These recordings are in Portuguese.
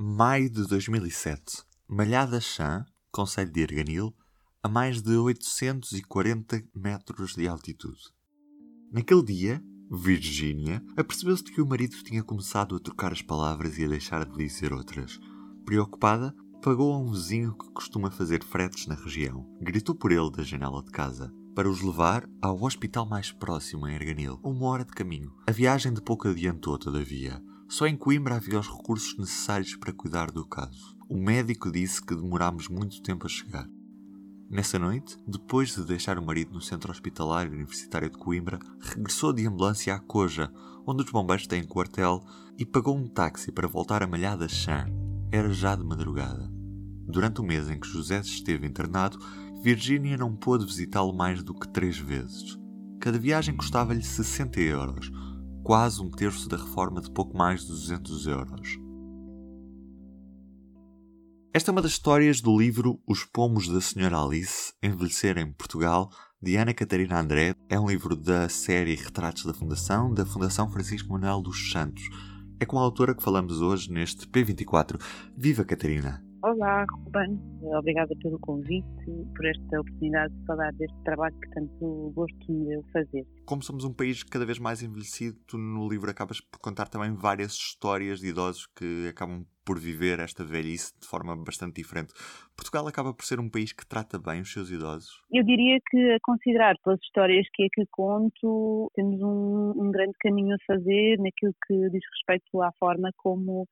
Maio de 2007. Malhada Chã, Conselho de Erganil, a mais de 840 metros de altitude. Naquele dia, Virginia apercebeu-se de que o marido tinha começado a trocar as palavras e a deixar de dizer outras. Preocupada, pagou a um vizinho que costuma fazer fretes na região. Gritou por ele da janela de casa para os levar ao hospital mais próximo em Erganil, uma hora de caminho. A viagem de pouco adiantou, todavia. Só em Coimbra havia os recursos necessários para cuidar do caso. O médico disse que demorámos muito tempo a chegar. Nessa noite, depois de deixar o marido no centro hospitalar universitário de Coimbra, regressou de ambulância à Coja, onde os bombeiros têm quartel, e pagou um táxi para voltar a Malhada Chã. Era já de madrugada. Durante o mês em que José esteve internado, Virginia não pôde visitá-lo mais do que três vezes. Cada viagem custava-lhe 60 euros, quase um terço da reforma de pouco mais de 200 euros. Esta é uma das histórias do livro Os Pomos da Senhora Alice, Envelhecer em Portugal, de Ana Catarina André. É um livro da série Retratos da Fundação, da Fundação Francisco Manuel dos Santos. É com a autora que falamos hoje neste P24. Viva Catarina! Olá, Ruben. Obrigada pelo convite, por esta oportunidade de falar deste trabalho que tanto gosto me deu fazer. Como somos um país cada vez mais envelhecido, tu no livro acabas por contar também várias histórias de idosos que acabam por viver esta velhice de forma bastante diferente. Portugal acaba por ser um país que trata bem os seus idosos? Eu diria que, a considerar pelas histórias que aqui conto, temos um, um grande caminho a fazer naquilo que diz respeito à forma como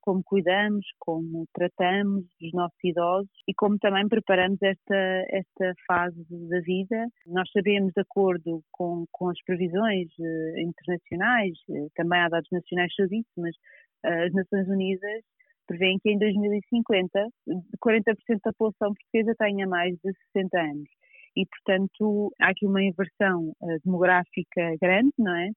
como cuidamos, como tratamos os nossos idosos e como também preparamos esta, esta fase da vida. Nós sabemos, de acordo com, com as previsões eh, internacionais, eh, também há dados nacionais sobre isso, mas eh, as Nações Unidas prevêem que em 2050 40% da população portuguesa tenha mais de 60 anos. E, portanto, há aqui uma inversão demográfica grande, não é?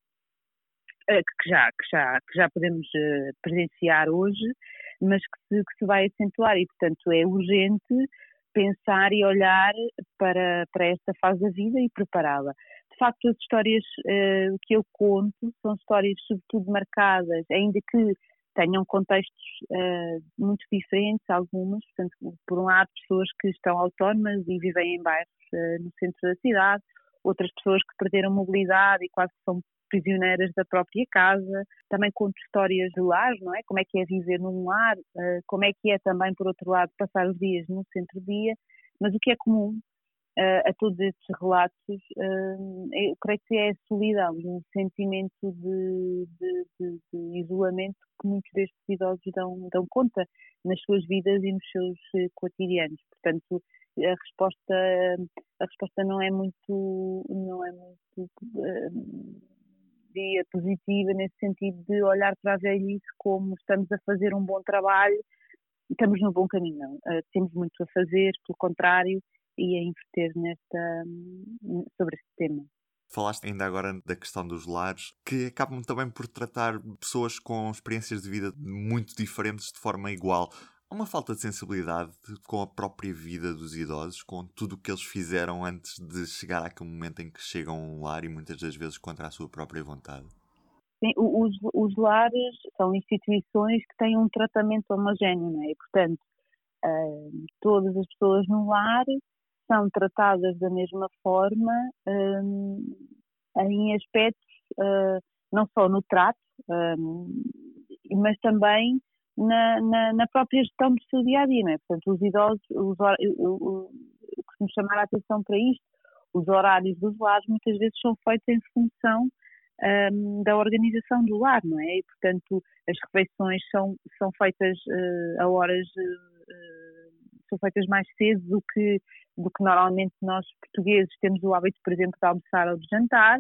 Eh, que já, que já, que já podemos eh, presenciar hoje, mas que se, que se vai acentuar e, portanto, é urgente pensar e olhar para, para esta fase da vida e prepará-la. De facto, as histórias uh, que eu conto são histórias, sobretudo, marcadas, ainda que tenham contextos uh, muito diferentes, algumas. Portanto, por um lado, pessoas que estão autónomas e vivem em bairros uh, no centro da cidade, outras pessoas que perderam mobilidade e quase são prisioneiras da própria casa. Também conto histórias do lar, não é? Como é que é viver num lar, eh, como é que é também, por outro lado, passar os dias no centro-dia. Mas o que é comum Uh, a todos estes relatos, uh, eu creio que é a solidão um sentimento de, de, de, de, isolamento que muitos destes idosos dão, dão conta nas suas vidas e nos seus cotidianos. Portanto, a resposta, a resposta não é muito, não é muito dia positiva nesse sentido de olhar para a velhice como estamos a fazer um bom trabalho e estamos no bom caminho. Não. Uh, temos muito a fazer, pelo contrário, e a inverter nesta, sobre este tema. Falaste ainda agora da questão dos lares, que acabam também por tratar pessoas com experiências de vida muito diferentes de forma igual. Há uma falta de sensibilidade com a própria vida dos idosos, com tudo o que eles fizeram antes de chegar àquele momento em que chegam a um lar e muitas das vezes contra a sua própria vontade. Sim, os, os lares são instituições que têm um tratamento homogéneo, não é? E, portanto, uh, todas as pessoas no lar são tratadas da mesma forma uh, em aspectos, uh, não só no trato, mas também na, na, na, própria gestão do seu dia a dia, é? Portanto, os idosos, os, eu, eu, eu chamar a atenção para isto, os horários dos lares muitas vezes são feitos em função um, da organização do lar, não é? E, portanto, as refeições são, são feitas uh, a horas, uh, são feitas mais cedo do que, do que normalmente nós portugueses temos o hábito, por exemplo, de almoçar ou de jantar.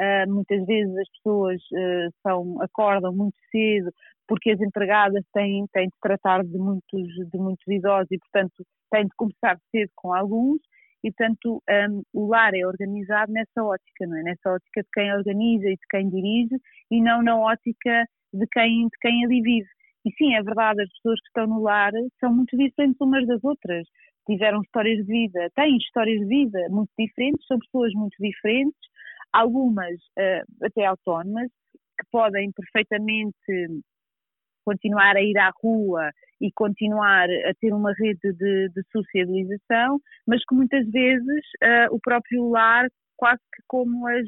Uh, muitas vezes as pessoas uh, são, acordam muito cedo porque as empregadas têm, têm de tratar de muitos, de muitos idosos e, portanto, têm de começar cedo com alguns e, portanto, um, o lar é organizado nessa ótica, não é? Nessa ótica de quem organiza e de quem dirige e não na ótica de quem, de quem ali vive. E sim, é verdade, as pessoas que estão no lar são muito diferentes umas das outras. Tiveram histórias de vida, têm histórias de vida muito diferentes, são pessoas muito diferentes, algumas uh, até autónomas, que podem perfeitamente continuar a ir à rua e continuar a ter uma rede de, de sociabilização, mas que muitas vezes uh, o próprio lar quase que como as,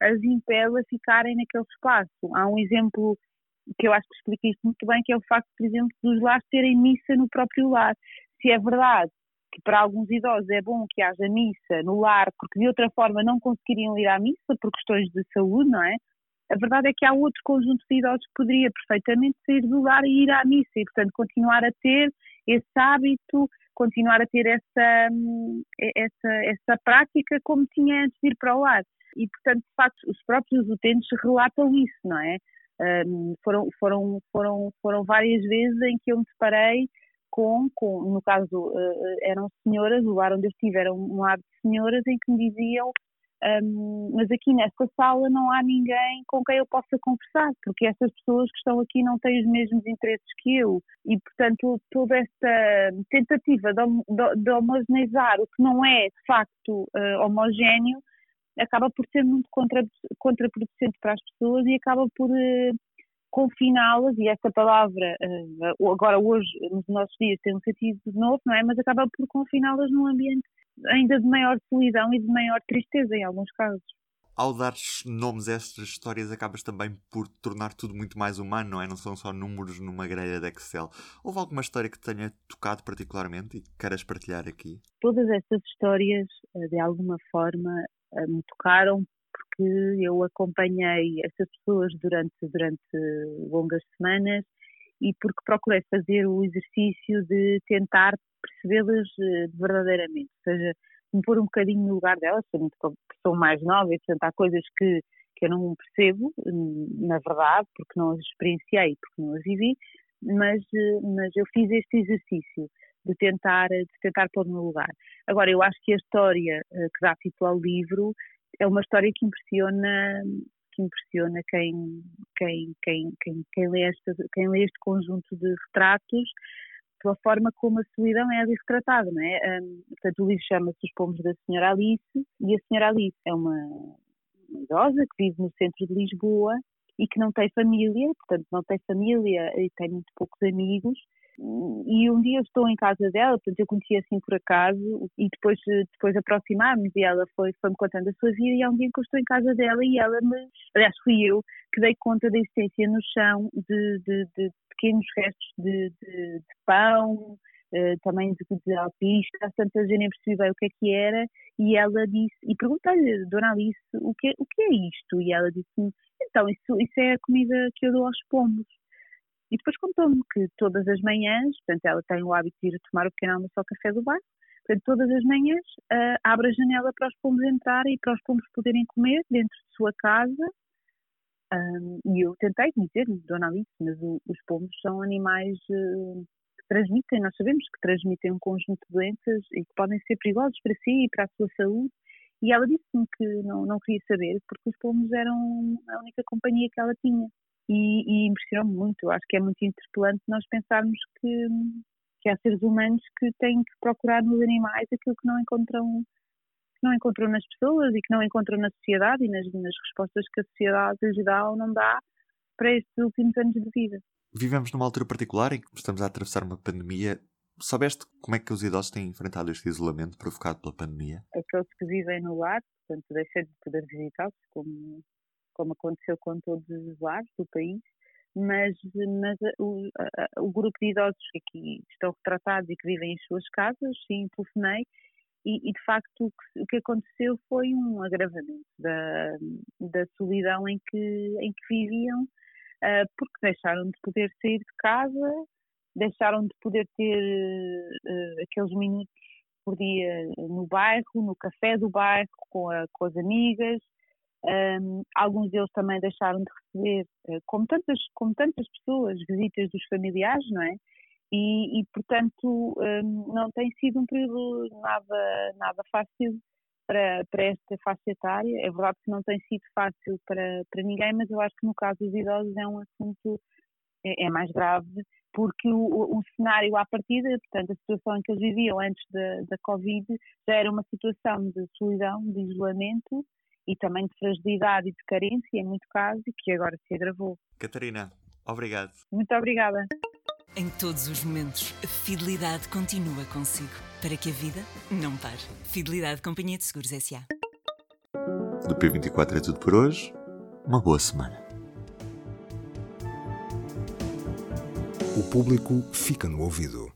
as impele a ficarem naquele espaço. Há um exemplo que eu acho que explica isto muito bem, que é o facto, por exemplo, dos lares terem missa no próprio lar. Se é verdade que para alguns idosos é bom que haja missa no lar, porque de outra forma não conseguiriam ir à missa por questões de saúde, não é? A verdade é que há outro conjunto de idosos que poderia perfeitamente sair do lar e ir à missa e, portanto, continuar a ter esse hábito, continuar a ter essa, hum, essa, essa prática como tinha antes de ir para o lar. E, portanto, de facto, os próprios utentes relatam isso, não é? Um, foram, foram, foram, foram várias vezes em que eu me deparei com, com no caso, uh, eram senhoras, o lar onde eu estive era um lar de senhoras em que me diziam um, mas aqui nesta sala não há ninguém com quem eu possa conversar, porque essas pessoas que estão aqui não têm os mesmos interesses que eu. E, portanto, toda esta tentativa de, de homogeneizar o que não é, de facto, uh, homogéneo, acaba por ser muito contra, contraproducente para as pessoas e acaba por uh, confiná-las, e esta palavra uh, agora hoje, nos nossos dias, tem um sentido novo, não é? Mas acaba por confiná-las num ambiente ainda de maior solidão e de maior tristeza em alguns casos. Ao dar nomes a estas histórias, acabas também por tornar tudo muito mais humano, não é? Não são só números numa grelha de Excel. Houve alguma história que te tenha tocado particularmente e que queiras partilhar aqui? Todas estas histórias, eh, de alguma forma, eh, me tocaram porque eu acompanhei essas pessoas durante, durante longas semanas e porque procurei fazer o exercício de tentar percebê-las eh, verdadeiramente, ou seja, me pôr um bocadinho no lugar delas, muito sou mais nova e portanto há coisas que, que eu não percebo, hum, na verdade, porque não as experienciei, porque não as vivi, mas, eh, mas eu fiz este exercício de tentar, de tentar pôr no lugar. Agora, eu acho que a história eh, que dá título ao livro é uma história que impressiona que impressiona quem, quem, quem, quem, quem, lê, este, quem lê este conjunto de retratos pela forma como a solidão é retratada, não é? Portanto, o livro chama-se Os Pomos da Senhora Alice e a Senhora Alice é uma idosa que vive no centro de Lisboa e que não tem família, portanto não tem família e tem muito poucos amigos e um dia eu estou em casa dela, portanto eu conheci assim por acaso e depois, depois aproximámos e ela foi, foi-me contando a sua vida e há um dia que eu estou em casa dela e ela me, aliás fui eu que dei conta da existência no chão de, de, de pequenos restos de, de, pão, Uh, também de, de alpista, portanto eu nem percebi bem o que é que era e ela disse, e perguntei-lhe, Dona Alice, o que, o que é isto? E ela disse então isso, isso é a comida que eu dou aos pombos. E depois contou-me que todas as manhãs, portanto, ela tem o hábito de ir tomar o pequeno almoço ao café do bar, portanto, todas as manhãs uh, abre a janela para os pombos entrarem e para os pombos poderem comer dentro de sua casa. Um, e eu tentei dizer-lhe, Dona Alice, mas o, os pombos são animais uh, que transmitem, nós sabemos que transmitem um conjunto de doenças e que podem ser perigosos para si e para a sua saúde. E ela disse-me que não, não queria saber porque os pombos eram a única companhia que ela tinha e, e impressionou-me muito. Eu acho que é muito interpelante nós pensarmos que, que há seres humanos que têm que procurar nos animais aquilo que não encontram que não encontram nas pessoas e que não encontram na sociedade e nas, nas respostas que a sociedade em geral não dá para estes últimos anos de vida. Vivemos numa altura particular em que estamos a atravessar uma pandemia. Soubeste como é que os idosos têm enfrentado este isolamento provocado pela pandemia? Aqueles que vivem no lar, portanto, deixei de poder visitá-los, como como aconteceu com todos os lares do país, mas, mas o, a, o, grupo de idosos que aqui estão retratados e que vivem em suas casas, sim, telefonei, e, e de facto o que, o que, aconteceu foi um agravamento da, da solidão em que, em que viviam, uh, porque deixaram de poder sair de casa, deixaram de poder ter uh, aqueles minutos por dia no bairro, no café do bairro, com, a, com as amigas, um, alguns deles também deixaram de receber, uh, como, tantas, como tantas pessoas, visitas dos familiares, não é? E, e portanto, um, não tem sido um período nada, nada fácil para, para esta faixa etária. É verdade que não tem sido fácil para, para ninguém, mas eu acho que no caso dos idosos é um assunto é, é mais grave, porque o, o, cenário à partida, portanto, a situação em que eles viviam antes da, da Covid, já era uma situação de solidão, de isolamento, e também de fragilidade e de carência, em muito caso, e que agora se agravou. Catarina, Obrigado. Muito obrigada. Em todos os momentos, a fidelidade continua consigo, para que a vida não pare. Fidelidade Companhia de Seguros S.A. Do P24 é tudo por hoje. Uma boa semana. O público fica no ouvido.